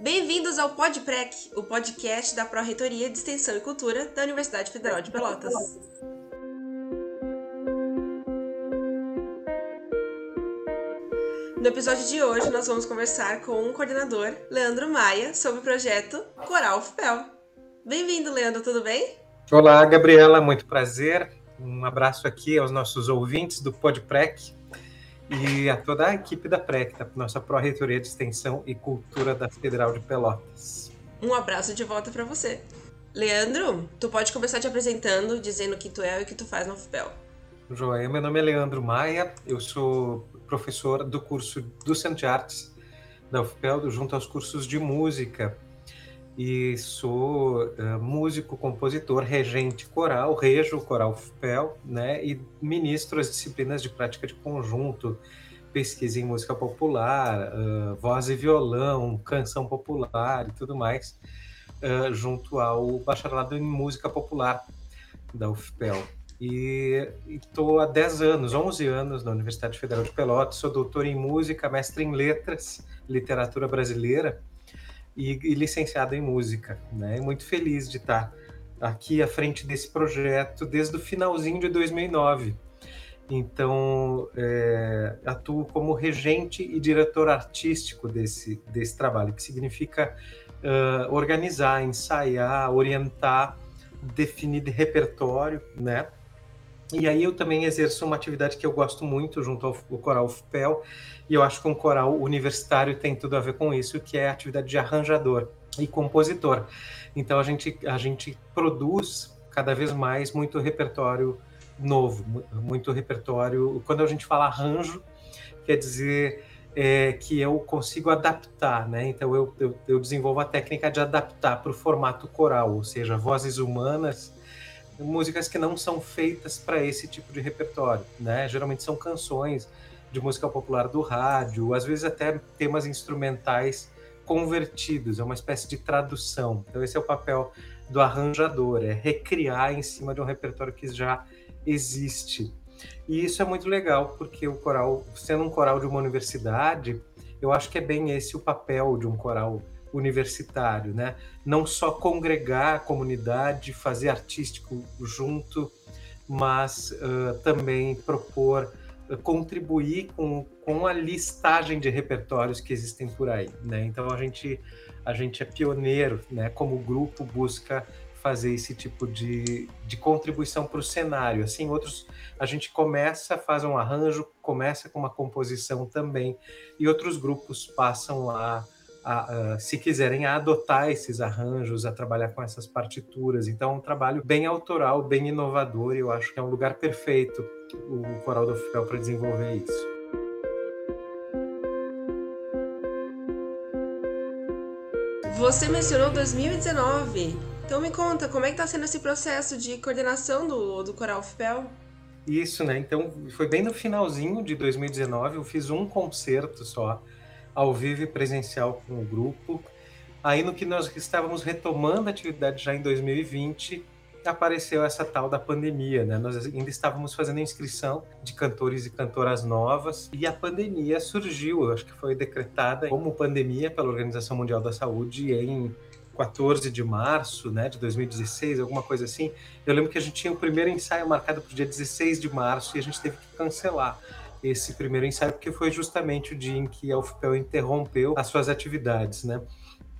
Bem-vindos ao PodPrec, o podcast da Pró-Reitoria de Extensão e Cultura da Universidade Federal de Pelotas. No episódio de hoje, nós vamos conversar com o coordenador, Leandro Maia, sobre o projeto Coral FPEL. Bem-vindo, Leandro, tudo bem? Olá, Gabriela, muito prazer. Um abraço aqui aos nossos ouvintes do PodPrec e a toda a equipe da PREC, da nossa Pró-Reitoria de Extensão e Cultura da Federal de Pelotas. Um abraço de volta para você. Leandro, tu pode começar te apresentando, dizendo o que tu é e o que tu faz na UFPEL. Joia, meu nome é Leandro Maia, eu sou professor do curso do Centro de Artes da UFPEL, junto aos cursos de música e sou uh, músico, compositor, regente coral, rejo o coral FPEL, né, e ministro as disciplinas de prática de conjunto, pesquisa em música popular, uh, voz e violão, canção popular e tudo mais, uh, junto ao bacharelado em música popular da UFPEL. E estou há 10 anos, 11 anos na Universidade Federal de Pelotas, sou doutor em música, mestre em letras, literatura brasileira, e, e licenciado em música. Né? Muito feliz de estar aqui à frente desse projeto desde o finalzinho de 2009. Então, é, atuo como regente e diretor artístico desse, desse trabalho, que significa uh, organizar, ensaiar, orientar, definir repertório, né? E aí eu também exerço uma atividade que eu gosto muito junto ao, Coral FPEL, e eu acho que um coral universitário tem tudo a ver com isso, que é a atividade de arranjador e compositor. Então a gente, a gente produz cada vez mais muito repertório novo, muito repertório. Quando a gente fala arranjo, quer dizer é, que eu consigo adaptar, né? Então eu, eu, eu desenvolvo a técnica de adaptar para o formato coral, ou seja, vozes humanas músicas que não são feitas para esse tipo de repertório, né? Geralmente são canções de música popular do rádio, às vezes até temas instrumentais convertidos, é uma espécie de tradução. Então esse é o papel do arranjador, é recriar em cima de um repertório que já existe. E isso é muito legal, porque o coral, sendo um coral de uma universidade, eu acho que é bem esse o papel de um coral universitário, né? Não só congregar a comunidade, fazer artístico junto, mas uh, também propor, uh, contribuir com, com a listagem de repertórios que existem por aí, né? Então a gente a gente é pioneiro, né? Como grupo busca fazer esse tipo de, de contribuição para o cenário. Assim, outros a gente começa, faz um arranjo, começa com uma composição também, e outros grupos passam a a, a, se quiserem, a adotar esses arranjos, a trabalhar com essas partituras. Então, é um trabalho bem autoral, bem inovador, e eu acho que é um lugar perfeito o Coral do Fiel para desenvolver isso. Você mencionou 2019. Então me conta, como é que está sendo esse processo de coordenação do, do Coral FPEL? Isso, né? Então, foi bem no finalzinho de 2019, eu fiz um concerto só ao vivo e presencial com o grupo. Aí no que nós estávamos retomando a atividade já em 2020, apareceu essa tal da pandemia, né? Nós ainda estávamos fazendo inscrição de cantores e cantoras novas e a pandemia surgiu, acho que foi decretada como pandemia pela Organização Mundial da Saúde em 14 de março, né, de 2016, alguma coisa assim. Eu lembro que a gente tinha o primeiro ensaio marcado para o dia 16 de março e a gente teve que cancelar esse primeiro ensaio, porque foi justamente o dia em que a UFPEL interrompeu as suas atividades, né?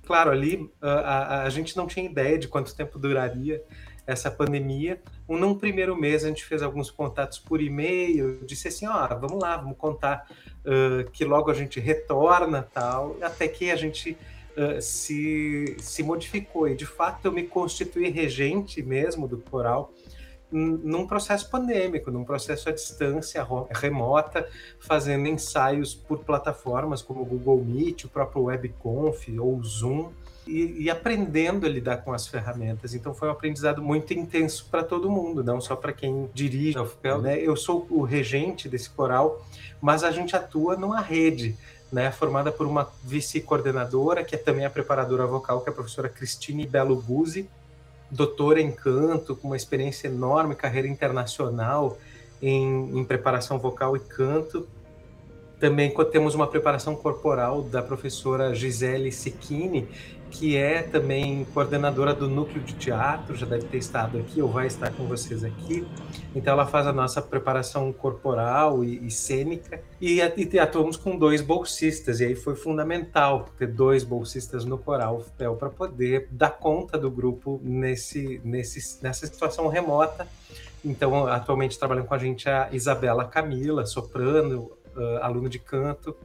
Claro, ali a, a, a gente não tinha ideia de quanto tempo duraria essa pandemia. Num primeiro mês, a gente fez alguns contatos por e-mail, disse assim, ó, oh, vamos lá, vamos contar uh, que logo a gente retorna, tal, até que a gente uh, se, se modificou. E, de fato, eu me constituí regente mesmo do coral num processo pandêmico, num processo à distância remota, fazendo ensaios por plataformas como o Google Meet, o próprio WebConf ou o Zoom, e, e aprendendo a lidar com as ferramentas. Então foi um aprendizado muito intenso para todo mundo, não só para quem dirige a UFPEL. Né? Eu sou o regente desse coral, mas a gente atua numa rede. Né, formada por uma vice-coordenadora, que é também a preparadora vocal, que é a professora Cristine Belo Guzzi, doutora em canto, com uma experiência enorme, carreira internacional em, em preparação vocal e canto. Também temos uma preparação corporal da professora Gisele Sicchini, que é também coordenadora do núcleo de teatro, já deve ter estado aqui ou vai estar com vocês aqui. Então ela faz a nossa preparação corporal e, e cênica e, e, atuamos com dois bolsistas e aí foi fundamental ter dois bolsistas no coral FPEL para poder dar conta do grupo nesse, nesse, nessa situação remota. Então atualmente trabalham com a gente a Isabela Camila, soprano, uh, aluno de canto,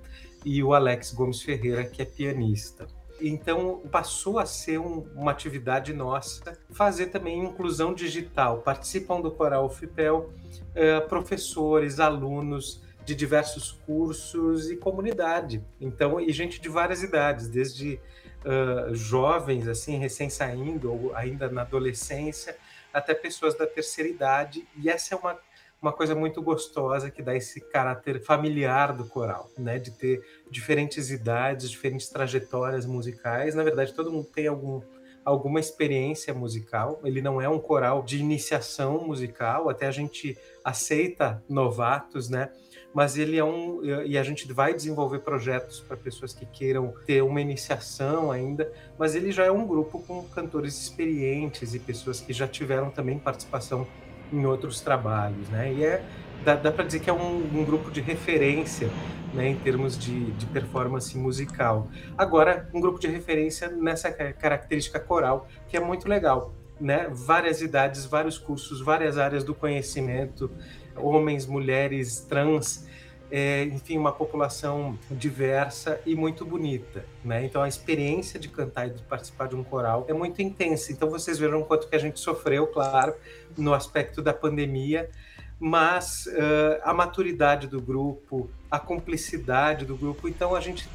e o Alex Gomes Ferreira, que é pianista. Então passou a ser um, uma atividade nossa fazer também inclusão digital. Participam do Coral FIPEL eh, professores, alunos de diversos cursos e comunidade. Então, e gente de várias idades, desde uh, jovens, assim, recém-saindo, ou ainda na adolescência, até pessoas da terceira idade. E essa é uma uma coisa muito gostosa que dá esse caráter familiar do coral, né? De ter diferentes idades, diferentes trajetórias musicais. Na verdade, todo mundo tem algum, alguma experiência musical. Ele não é um coral de iniciação musical, até a gente aceita novatos, né? Mas ele é um. E a gente vai desenvolver projetos para pessoas que queiram ter uma iniciação ainda, mas ele já é um grupo com cantores experientes e pessoas que já tiveram também participação em outros trabalhos, né? E é dá, dá para dizer que é um, um, grupo de referência, né, em termos de, de, performance musical. Agora, um grupo de referência nessa característica coral, que é muito legal, né? Várias idades, vários cursos, várias áreas do conhecimento, homens, mulheres, trans, é, enfim, uma população diversa e muito bonita, né? Então a experiência de cantar e de participar de um coral é muito intensa. Então vocês viram o quanto que a gente sofreu, claro, no aspecto da pandemia, mas uh, a maturidade do grupo, a cumplicidade do grupo. Então a gente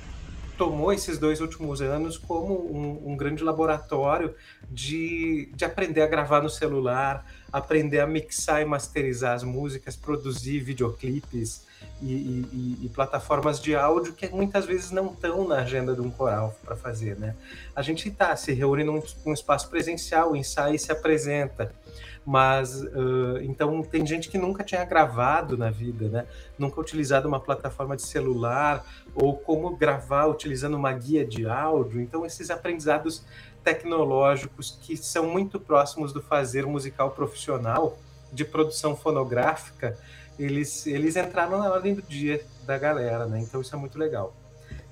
tomou esses dois últimos anos como um, um grande laboratório de, de aprender a gravar no celular, aprender a mixar e masterizar as músicas, produzir videoclipes, e, e, e, plataformas de áudio que muitas vezes não estão na agenda de um coral para fazer, né? A gente está se reúne num, espaço presencial, ensaia e se apresenta, mas uh, então tem gente que nunca tinha gravado na vida, né? Nunca utilizado uma plataforma de celular ou como gravar utilizando uma guia de áudio. Então esses aprendizados tecnológicos que são muito próximos do fazer musical profissional de produção fonográfica eles, eles entraram na ordem do dia da galera, né? Então isso é muito legal.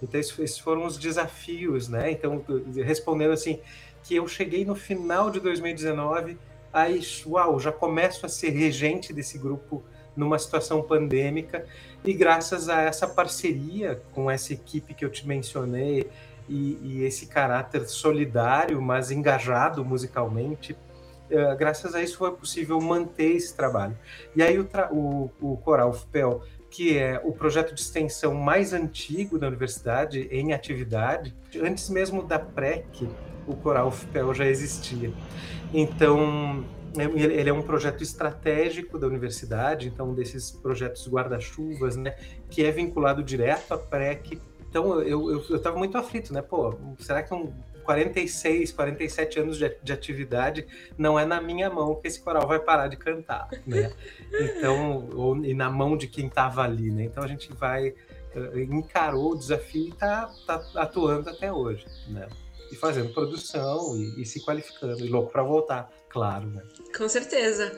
Então esses foram os desafios, né? Então respondendo assim que eu cheguei no final de 2019, aí uau, já começo a ser regente desse grupo numa situação pandêmica e graças a essa parceria com essa equipe que eu te mencionei e, e esse caráter solidário, mas engajado musicalmente, eh, graças a isso foi possível manter esse trabalho. E aí o, o, o Coral FPEL, que é o projeto de extensão mais antigo da universidade em atividade, antes mesmo da PREC, o Coral FPEL já existia. Então, ele é um projeto estratégico da universidade, então desses projetos guarda-chuvas, né, que é vinculado direto à PREC. Então eu estava muito aflito, né? Pô, será que um 46, 47 anos de, de, atividade, não é na minha mão que esse coral vai parar de cantar, né? Então, ou, e na mão de quem estava ali, né? Então a gente vai, uh, encarou o desafio e está tá atuando até hoje, né? E fazendo produção e, e se qualificando, e louco para voltar, claro, né? Com certeza.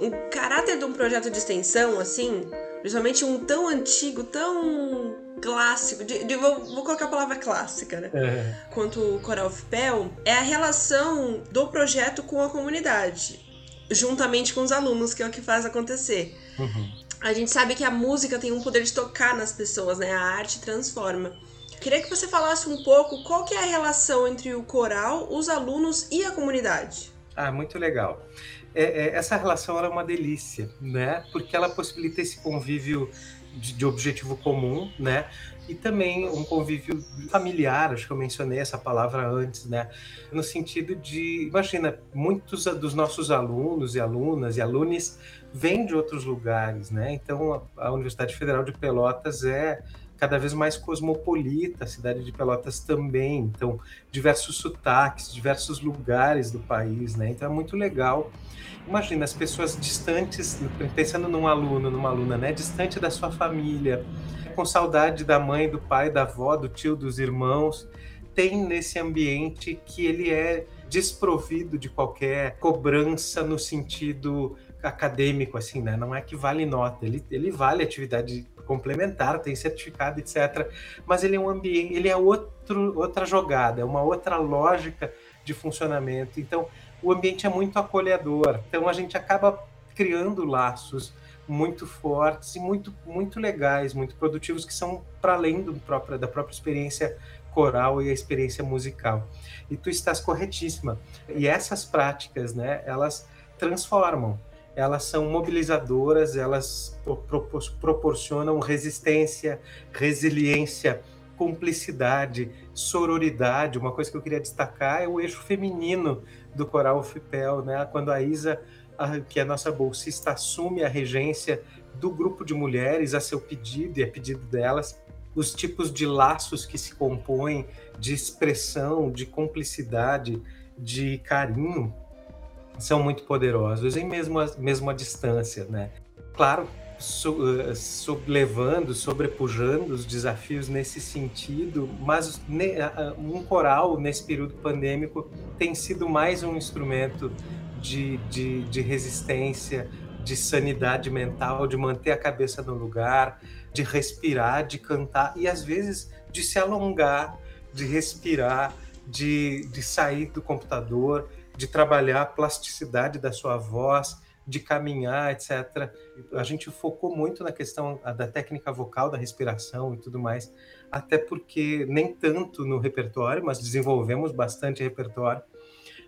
o caráter de um projeto de extensão, assim, Principalmente um tão antigo, tão clássico, de, de, vou, vou, colocar a palavra clássica, né? É. Quanto o Coral of Pel, é a relação do projeto com a comunidade, juntamente com os alunos, que é o que faz acontecer. Uhum. A gente sabe que a música tem um poder de tocar nas pessoas, né? A arte transforma. Queria que você falasse um pouco qual que é a relação entre o coral, os alunos e a comunidade. Ah, muito legal é, é, essa relação é uma delícia, né? Porque ela possibilita esse convívio de, de, objetivo comum, né? E também um convívio familiar, acho que eu mencionei essa palavra antes, né? No sentido de, imagina, muitos dos nossos alunos e alunas e alunos vêm de outros lugares, né? Então, a, a Universidade Federal de Pelotas é cada vez mais cosmopolita, a cidade de Pelotas também, então diversos sotaques, diversos lugares do país, né? Então é muito legal. Imagina as pessoas distantes, pensando num aluno, numa aluna, né? Distante da sua família, com saudade da mãe, do pai, da avó, do tio, dos irmãos, tem nesse ambiente que ele é desprovido de qualquer cobrança no sentido acadêmico, assim, né? Não é que vale nota, ele, ele vale atividade complementar, tem certificado, etc. Mas ele é um ambiente, ele é outro, outra jogada, é uma outra lógica de funcionamento. Então, o ambiente é muito acolhedor. Então, a gente acaba criando laços muito fortes e muito, muito legais, muito produtivos, que são para além do próprio, da própria experiência coral e a experiência musical. E tu estás corretíssima. E essas práticas, né, elas transformam, elas são mobilizadoras, elas proporcionam resistência, resiliência, cumplicidade, sororidade. Uma coisa que eu queria destacar é o eixo feminino do coral FIPEL, né? Quando a Isa que a nossa bolsista assume a regência do grupo de mulheres a seu pedido e a pedido delas, os tipos de laços que se compõem de expressão, de cumplicidade, de carinho, são muito poderosos, e mesmo a, mesmo a distância, né? Claro, so, uh, sobrelevando, sobrepujando os desafios nesse sentido, mas um coral nesse período pandêmico tem sido mais um instrumento de, de, de resistência, de sanidade mental, de manter a cabeça no lugar, de respirar, de cantar e às vezes de se alongar, de respirar, de, de sair do computador, de trabalhar a plasticidade da sua voz, de caminhar, etc. A gente focou muito na questão da técnica vocal, da respiração e tudo mais, até porque nem tanto no repertório, mas desenvolvemos bastante repertório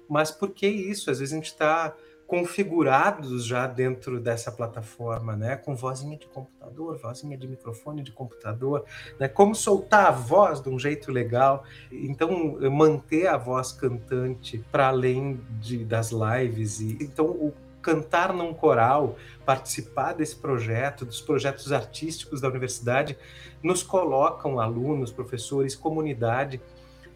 mas por que isso? Às vezes a gente está configurados já dentro dessa plataforma, né? Com vozinha de computador, vozinha de microfone de computador, né? Como soltar a voz de um jeito legal. Então, manter a voz cantante para além de, das lives. E, então, o cantar num coral, participar desse projeto, dos projetos artísticos da universidade, nos colocam alunos, professores, comunidade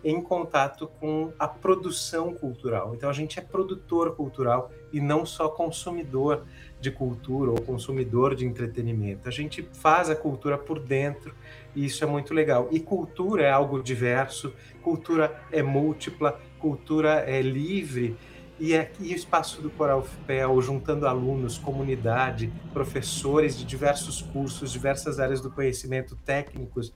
em contato com a produção cultural. Então a gente é produtor cultural e não só consumidor de cultura ou consumidor de entretenimento. A gente faz a cultura por dentro e isso é muito legal. E cultura é algo diverso, cultura é múltipla, cultura é livre. E aqui o espaço do Coral FPEL, juntando alunos, comunidade, professores de diversos cursos, diversas áreas do conhecimento técnicos,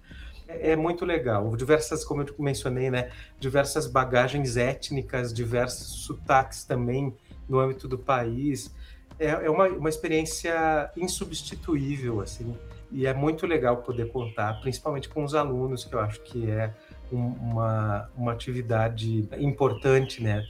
é muito legal. Diversas, como eu mencionei, né, diversas bagagens étnicas, diversos sotaques também no âmbito do país. É, é uma, uma experiência insubstituível, assim, e é muito legal poder contar, principalmente com os alunos, que eu acho que é um, uma, uma atividade importante, né?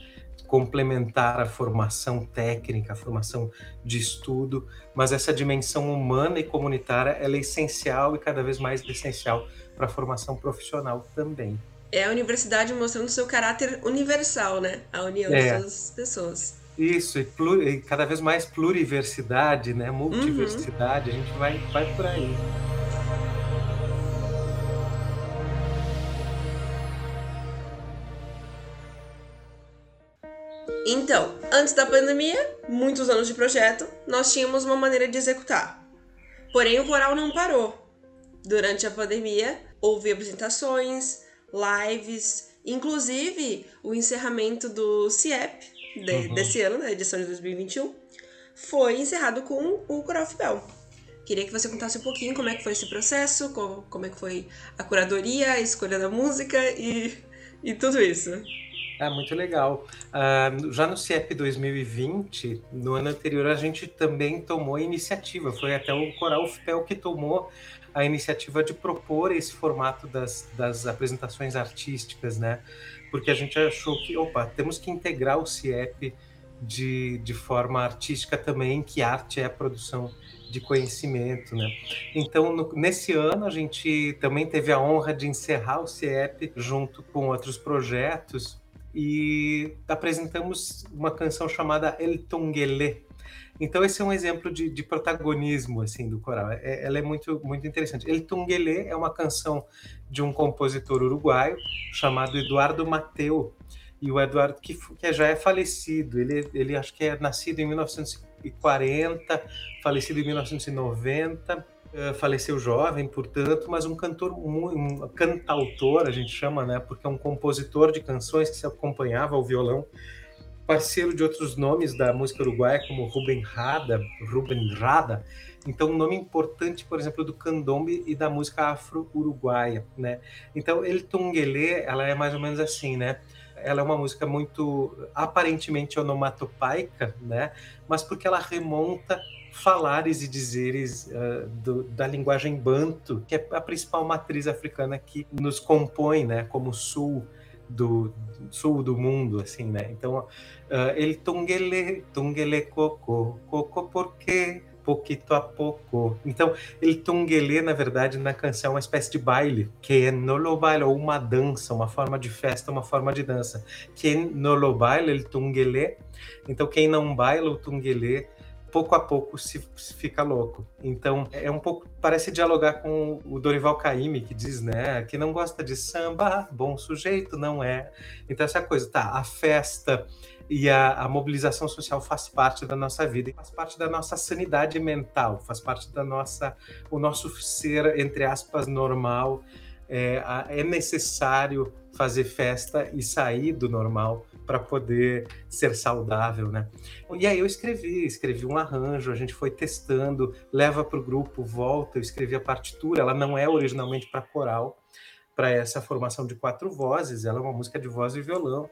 complementar a formação técnica, a formação de estudo, mas essa dimensão humana e comunitária é essencial e cada vez mais essencial para a formação profissional também. É a universidade mostrando seu caráter universal, né? A união é. das pessoas. Isso, e, e, cada vez mais pluriversidade, né? Multiversidade, uhum. a gente vai, vai por aí. Então, antes da pandemia, muitos anos de projeto, nós tínhamos uma maneira de executar. Porém, o coral não parou. Durante a pandemia, houve apresentações, lives, inclusive o encerramento do CIEP de, uhum. desse ano, da edição de 2021, foi encerrado com o Coral Fibel. Queria que você contasse um pouquinho como é que foi esse processo, como, como é que foi a curadoria, a escolha da música e, e tudo isso. É muito legal. Uh, já no CIEP 2020, no ano anterior, a gente também tomou a iniciativa. Foi até o Coral FPEL que tomou a iniciativa de propor esse formato das, das apresentações artísticas, né? Porque a gente achou que, opa, temos que integrar o CIEP de, de forma artística também, que arte é produção de conhecimento, né? Então, no, nesse ano, a gente também teve a honra de encerrar o CIEP junto com outros projetos e apresentamos uma canção chamada El Tongele, Então esse é um exemplo de, de protagonismo assim do coral. É, ela é muito muito interessante. El Tunguelê é uma canção de um compositor uruguaio chamado Eduardo Mateu. E o Eduardo que, que já é falecido. Ele ele acho que é nascido em 1940, falecido em 1990 eh, faleceu jovem, portanto, mas um cantor, um cantautor, a gente chama, né? Porque é um compositor de canções que se acompanhava ao violão, parceiro de outros nomes da música uruguaia, como Ruben Rada, Ruben Rada. Então, um nome importante, por exemplo, do candombe e da música afro-uruguaia, né? Então, El Tunguelê, ela é mais ou menos assim, né? Ela é uma música muito aparentemente onomatopaica, né? Mas porque ela remonta falares e dizeres uh, do, da linguagem banto, que é a principal matriz africana que nos compõe, né, como sul do, sul do mundo, assim, né? Então, uh, ele tungele, tungele coco, coco porque pouquito a pouco. Então, ele tunguele, na verdade, na canção é uma espécie de baile, que é no baile, ou uma dança, uma forma de festa, uma forma de dança. Quem no lo baile, ele tunguele. Então, quem não baila o tunguele pouco a pouco se, se, fica louco. Então, é um pouco parece dialogar com o Dorival Caymmi que diz, né, que não gosta de samba, bom sujeito não é. Então essa coisa, tá, a festa e a, a mobilização social faz parte da nossa vida, faz parte da nossa sanidade mental, faz parte da nossa o nosso ser entre aspas normal. É, é necessário fazer festa e sair do normal para poder ser saudável, né? E aí eu escrevi, escrevi um arranjo, a gente foi testando, leva para o grupo, volta, eu escrevi a partitura, ela não é originalmente para coral, para essa formação de quatro vozes, ela é uma música de voz e violão,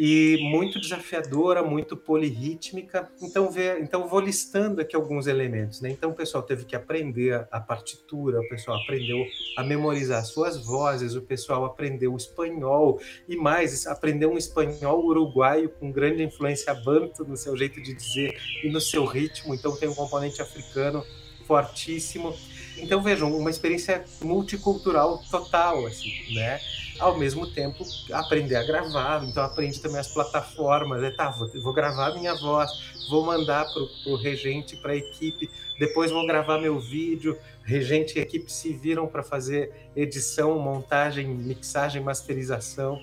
e muito desafiadora, muito polirrítmica. Então, vê, então vou listando aqui alguns elementos. Né? Então, o pessoal teve que aprender a partitura, o pessoal aprendeu a memorizar suas vozes, o pessoal aprendeu o espanhol e mais, aprendeu um espanhol uruguaio com grande influência banto no seu jeito de dizer e no seu ritmo. Então, tem um componente africano fortíssimo. Então, vejam, uma experiência multicultural total, assim, né? Ao mesmo tempo aprender a gravar, então aprende também as plataformas, né? tá, vou, vou gravar minha voz, vou mandar para o regente, para a equipe, depois vou gravar meu vídeo, regente e equipe se viram para fazer edição, montagem, mixagem, masterização.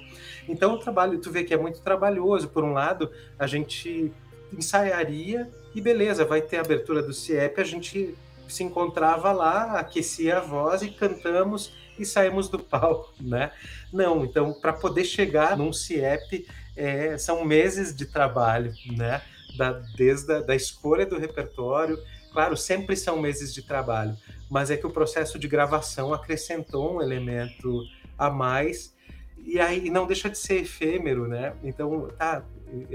Então o trabalho, tu vê que é muito trabalhoso, por um lado, a gente ensaiaria e beleza, vai ter a abertura do CIEP, a gente se encontrava lá, aquecia a voz e cantamos e saímos do palco, né? Não, então para poder chegar num CIEP é, são meses de trabalho, né? Da, desde a da escolha do repertório, claro, sempre são meses de trabalho, mas é que o processo de gravação acrescentou um elemento a mais e aí não deixa de ser efêmero, né? Então, tá,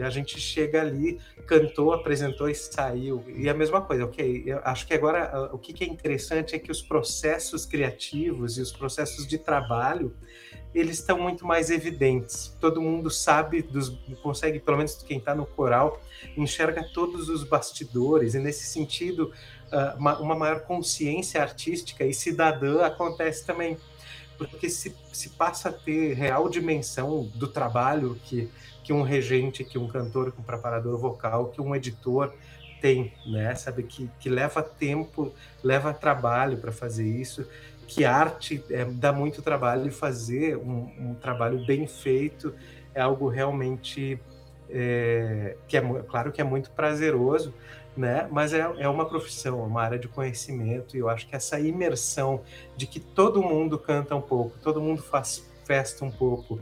a gente chega ali, cantou, apresentou e saiu. E a mesma coisa, ok? Eu acho que agora ah, o que é interessante é que os processos criativos e os processos de trabalho eles estão muito mais evidentes. Todo mundo sabe, dos, consegue, pelo menos quem está no coral, enxerga todos os bastidores, e nesse sentido, ah, uma maior consciência artística e cidadã acontece também porque se, se passa a ter real dimensão do trabalho que que um regente, que um cantor, que um preparador vocal, que um editor tem, né? Sabe que, que leva tempo, leva trabalho para fazer isso, que arte é, dá muito trabalho e fazer um, um, trabalho bem feito é algo realmente é, que é claro que é muito prazeroso, né? Mas é, é uma profissão, é uma área de conhecimento e eu acho que essa imersão de que todo mundo canta um pouco, todo mundo faz festa um pouco,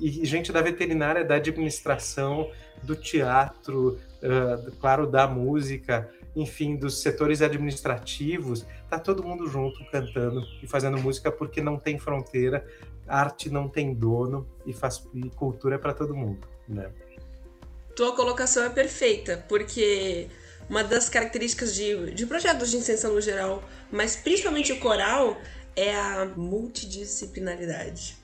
e gente da veterinária, da administração, do teatro, uh, claro, da música, enfim, dos setores administrativos, tá todo mundo junto cantando e fazendo música porque não tem fronteira, arte não tem dono e faz e cultura é para todo mundo, né? Tua colocação é perfeita, porque uma das características de, de projetos de extensão no geral, mas principalmente o coral, é a multidisciplinaridade.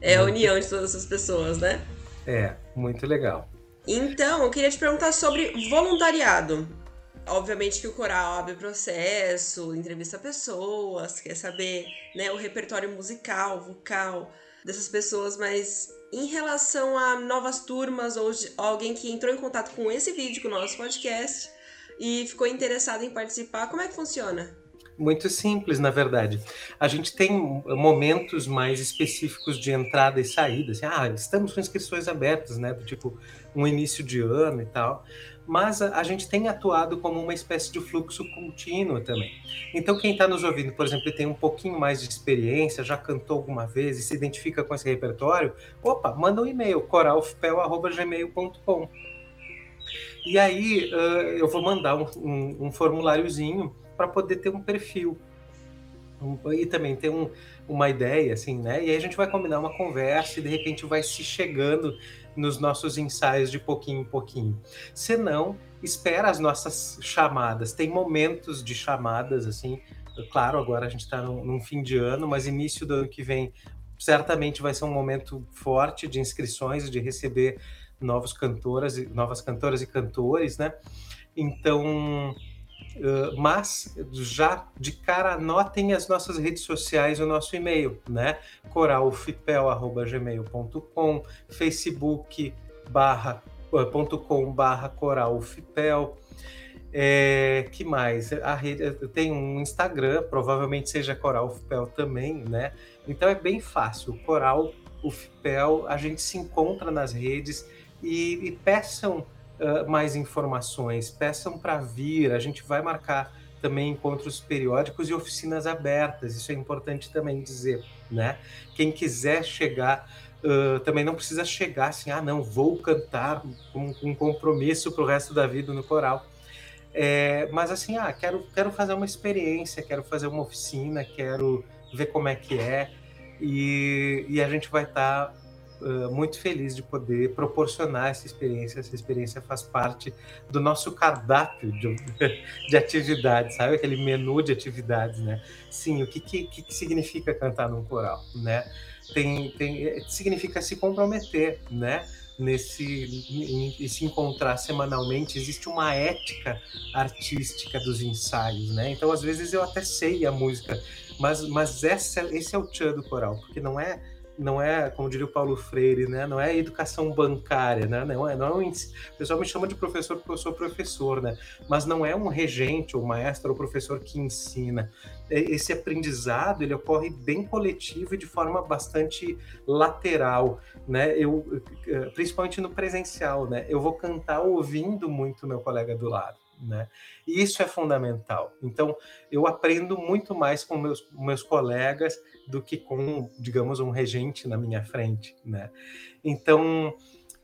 É a união de todas essas pessoas, né? É, muito legal. Então, eu queria te perguntar sobre voluntariado. Obviamente que o coral abre processo, entrevista pessoas, quer saber né, o repertório musical, vocal dessas pessoas, mas em relação a novas turmas ou alguém que entrou em contato com esse vídeo, com o nosso podcast, e ficou interessado em participar, como é que funciona? Muito simples, na verdade. A gente tem momentos mais específicos de entrada e saída. Assim, ah, estamos com inscrições abertas, né? Do tipo um início de ano e tal. Mas a, a gente tem atuado como uma espécie de fluxo contínuo também. Então, quem está nos ouvindo, por exemplo, tem um pouquinho mais de experiência, já cantou alguma vez e se identifica com esse repertório, opa, manda um e-mail, coralfpel.gmail.com. E aí uh, eu vou mandar um, um, um formuláriozinho para poder ter um perfil e também ter um, uma ideia, assim, né? E aí a gente vai combinar uma conversa e de repente vai se chegando nos nossos ensaios de pouquinho em pouquinho. Se não, espera as nossas chamadas. Tem momentos de chamadas, assim. Claro, agora a gente está num, num, fim de ano, mas início do ano que vem certamente vai ser um momento forte de inscrições, de receber novos cantoras, novas cantoras e cantores, né? Então Uh, mas já de cara anotem as nossas redes sociais o nosso e-mail, né? coralfipel@gmail.com, facebook barra, uh, .com barra coralfipel. É, que mais? A rede tem um Instagram, provavelmente seja Coral também, né? Então é bem fácil. Coral Ufpel, a gente se encontra nas redes e, e peçam uh, mais informações, peçam para vir, a gente vai marcar também encontros periódicos e oficinas abertas, isso é importante também dizer, né? Quem quiser chegar, uh, também não precisa chegar assim, ah, não, vou cantar com um compromisso para o resto da vida no coral. É, mas assim, ah, quero, quero fazer uma experiência, quero fazer uma oficina, quero ver como é que é, e, e a gente vai estar tá muito feliz de poder proporcionar essa experiência. Essa experiência faz parte do nosso cardápio de, de atividades, sabe? Aquele menu de atividades, né? Sim, o que, que, que significa cantar num coral, né? Tem, tem, é, significa se comprometer, né? Nesse em se encontrar semanalmente, existe uma ética artística dos ensaios, né? Então, às vezes eu até sei a música, mas, mas essa, esse é o tchan do coral, porque não é não é, como diria o Paulo Freire, né? Não é educação bancária, né? Não é, não é um, o pessoal me chama de professor porque eu sou professor, né? Mas não é um regente ou maestro ou professor que ensina. Esse aprendizado ele ocorre bem coletivo e de forma bastante lateral, né? Eu, principalmente no presencial, né? Eu vou cantar ouvindo muito meu colega do lado. Né? E isso é fundamental. Então, eu aprendo muito mais com meus, meus colegas do que com, digamos, um regente na minha frente, né? Então,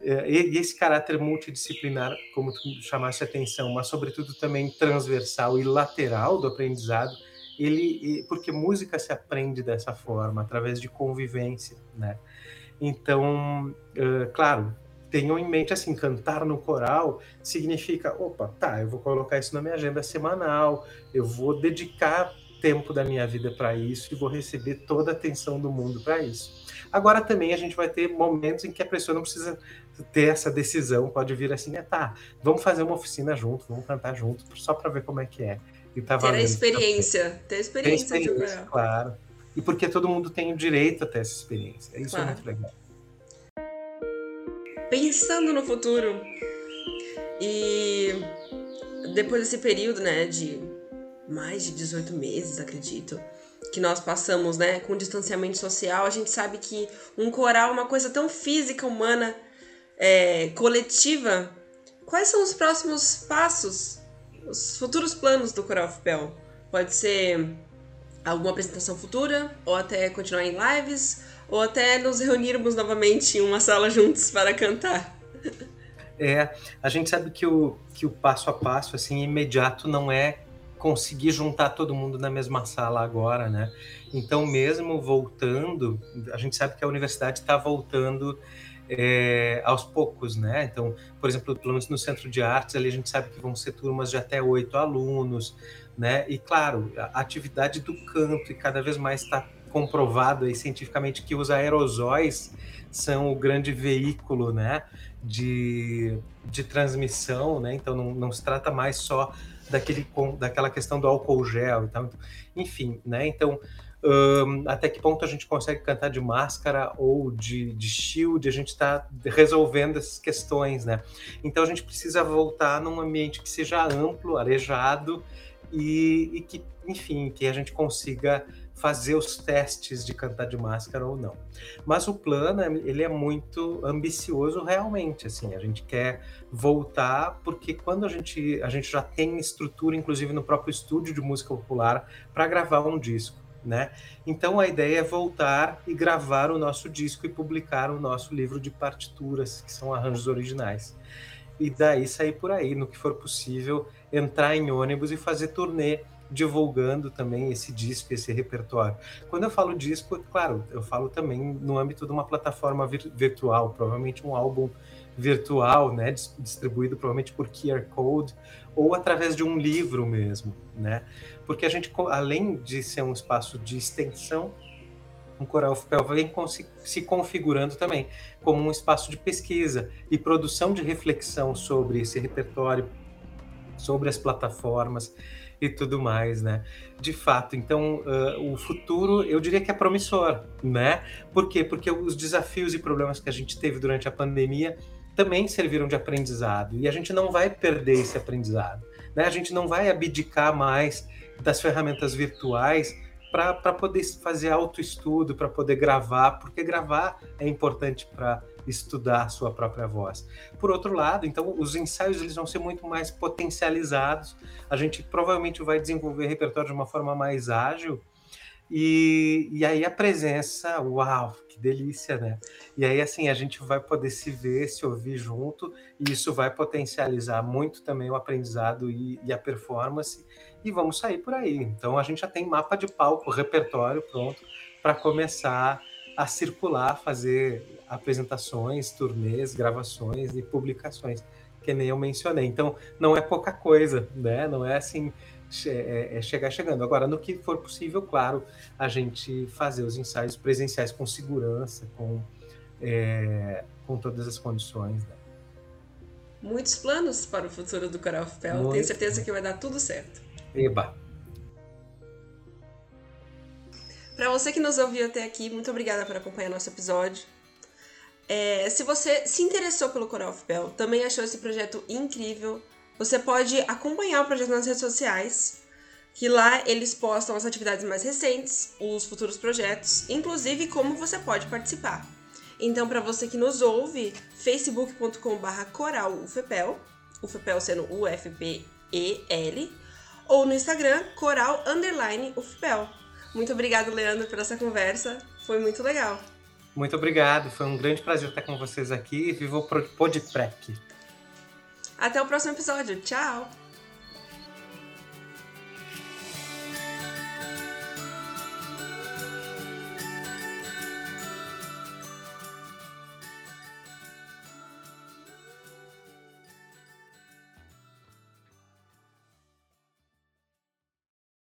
é, esse caráter multidisciplinar, como tu chamaste atenção, mas sobretudo também transversal e lateral do aprendizado, ele, porque música se aprende dessa forma, através de convivência, né? Então, claro, tenham em mente assim, cantar no coral significa, opa, tá, eu vou colocar isso na minha agenda semanal, eu vou dedicar tempo da minha vida para isso e vou receber toda a atenção do mundo para isso. Agora também a gente vai ter momentos em que a pessoa não precisa ter essa decisão, pode vir assim, é tá, vamos fazer uma oficina junto, vamos cantar junto, só para ver como é que é. E tá ter a experiência, ter a experiência, ter experiência claro. E porque todo mundo tem o direito a ter essa experiência. Isso é claro. é muito legal. Pensando no futuro e depois desse período, né, de mais de 18 meses, acredito, que nós passamos, né, com distanciamento social, a gente sabe que um coral é uma coisa tão física, humana, é, coletiva. Quais são os próximos passos, os futuros planos do Coral FPEL? Pode ser alguma apresentação futura, ou até continuar em lives, ou até nos reunirmos novamente em uma sala juntos para cantar. É, a gente sabe que o, que o passo a passo, assim, imediato não é conseguir juntar todo mundo na mesma sala agora, né? Então, mesmo voltando, a gente sabe que a universidade está voltando é, aos poucos, né? Então, por exemplo, pelo menos no Centro de Artes, ali a gente sabe que vão ser turmas de até oito alunos, né? E, claro, a atividade do canto, e cada vez mais está comprovado aí cientificamente que os aerosóis são o grande veículo, né? De, de transmissão, né? Então, não, não se trata mais só daquele, daquela questão do álcool gel e tal. Enfim, né? Então, um, até que ponto a gente consegue cantar de máscara ou de, de shield, a gente está resolvendo essas questões, né? Então a gente precisa voltar num ambiente que seja amplo, arejado e, e que, enfim, que a gente consiga fazer os testes de cantar de máscara ou não. Mas o plano, ele é muito ambicioso realmente, assim, a gente quer voltar porque quando a gente, a gente já tem estrutura, inclusive no próprio estúdio de música popular, para gravar um disco. Né? Então a ideia é voltar e gravar o nosso disco e publicar o nosso livro de partituras, que são arranjos originais. E daí sair por aí, no que for possível, entrar em ônibus e fazer turnê divulgando também esse disco, esse repertório. Quando eu falo disco, claro, eu falo também no âmbito de uma plataforma vir virtual, provavelmente um álbum virtual, né, distribuído provavelmente por QR Code ou através de um livro mesmo, né? Porque a gente, além de ser um espaço de extensão, o Coral FPL vem se configurando também como um espaço de pesquisa e produção de reflexão sobre esse repertório, sobre as plataformas e tudo mais, né? De fato, então uh, o futuro eu diria que é promissor, né? Por quê? Porque os desafios e problemas que a gente teve durante a pandemia também serviram de aprendizado e a gente não vai perder esse aprendizado, né? A gente não vai abdicar mais das ferramentas virtuais para poder fazer autoestudo, para poder gravar, porque gravar é importante para estudar sua própria voz. Por outro lado, então, os ensaios eles vão ser muito mais potencializados. A gente provavelmente vai desenvolver repertório de uma forma mais ágil. E, e aí a presença, uau, que delícia, né? E aí, assim, a gente vai poder se ver, se ouvir junto, e isso vai potencializar muito também o aprendizado e, e a performance, e vamos sair por aí. Então, a gente já tem mapa de palco, repertório pronto para começar a circular, fazer apresentações, turnês, gravações e publicações, que nem eu mencionei. Então, não é pouca coisa, né? Não é assim, é, é chegar chegando. Agora, no que for possível, claro, a gente fazer os ensaios presenciais com segurança, com, é, com todas as condições, né? Muitos planos para o futuro do Coral Fel. Tenho certeza que vai dar tudo certo. Eba! Para você que nos ouviu até aqui, muito obrigada por acompanhar nosso episódio. É, se você se interessou pelo Coral of Bell, também achou esse projeto incrível, você pode acompanhar o projeto nas redes sociais, que lá eles postam as atividades mais recentes, os futuros projetos, inclusive como você pode participar. Então, para você que nos ouve, facebook.com.br coralufepel, ufepel sendo U-F-P-E-L, ou no Instagram, coral underline ufepel. Muito obrigado, Leandro, por essa conversa. Foi muito legal. Muito obrigado. Foi um grande prazer estar com vocês aqui. Viva o Podprec. Até o próximo episódio. Tchau!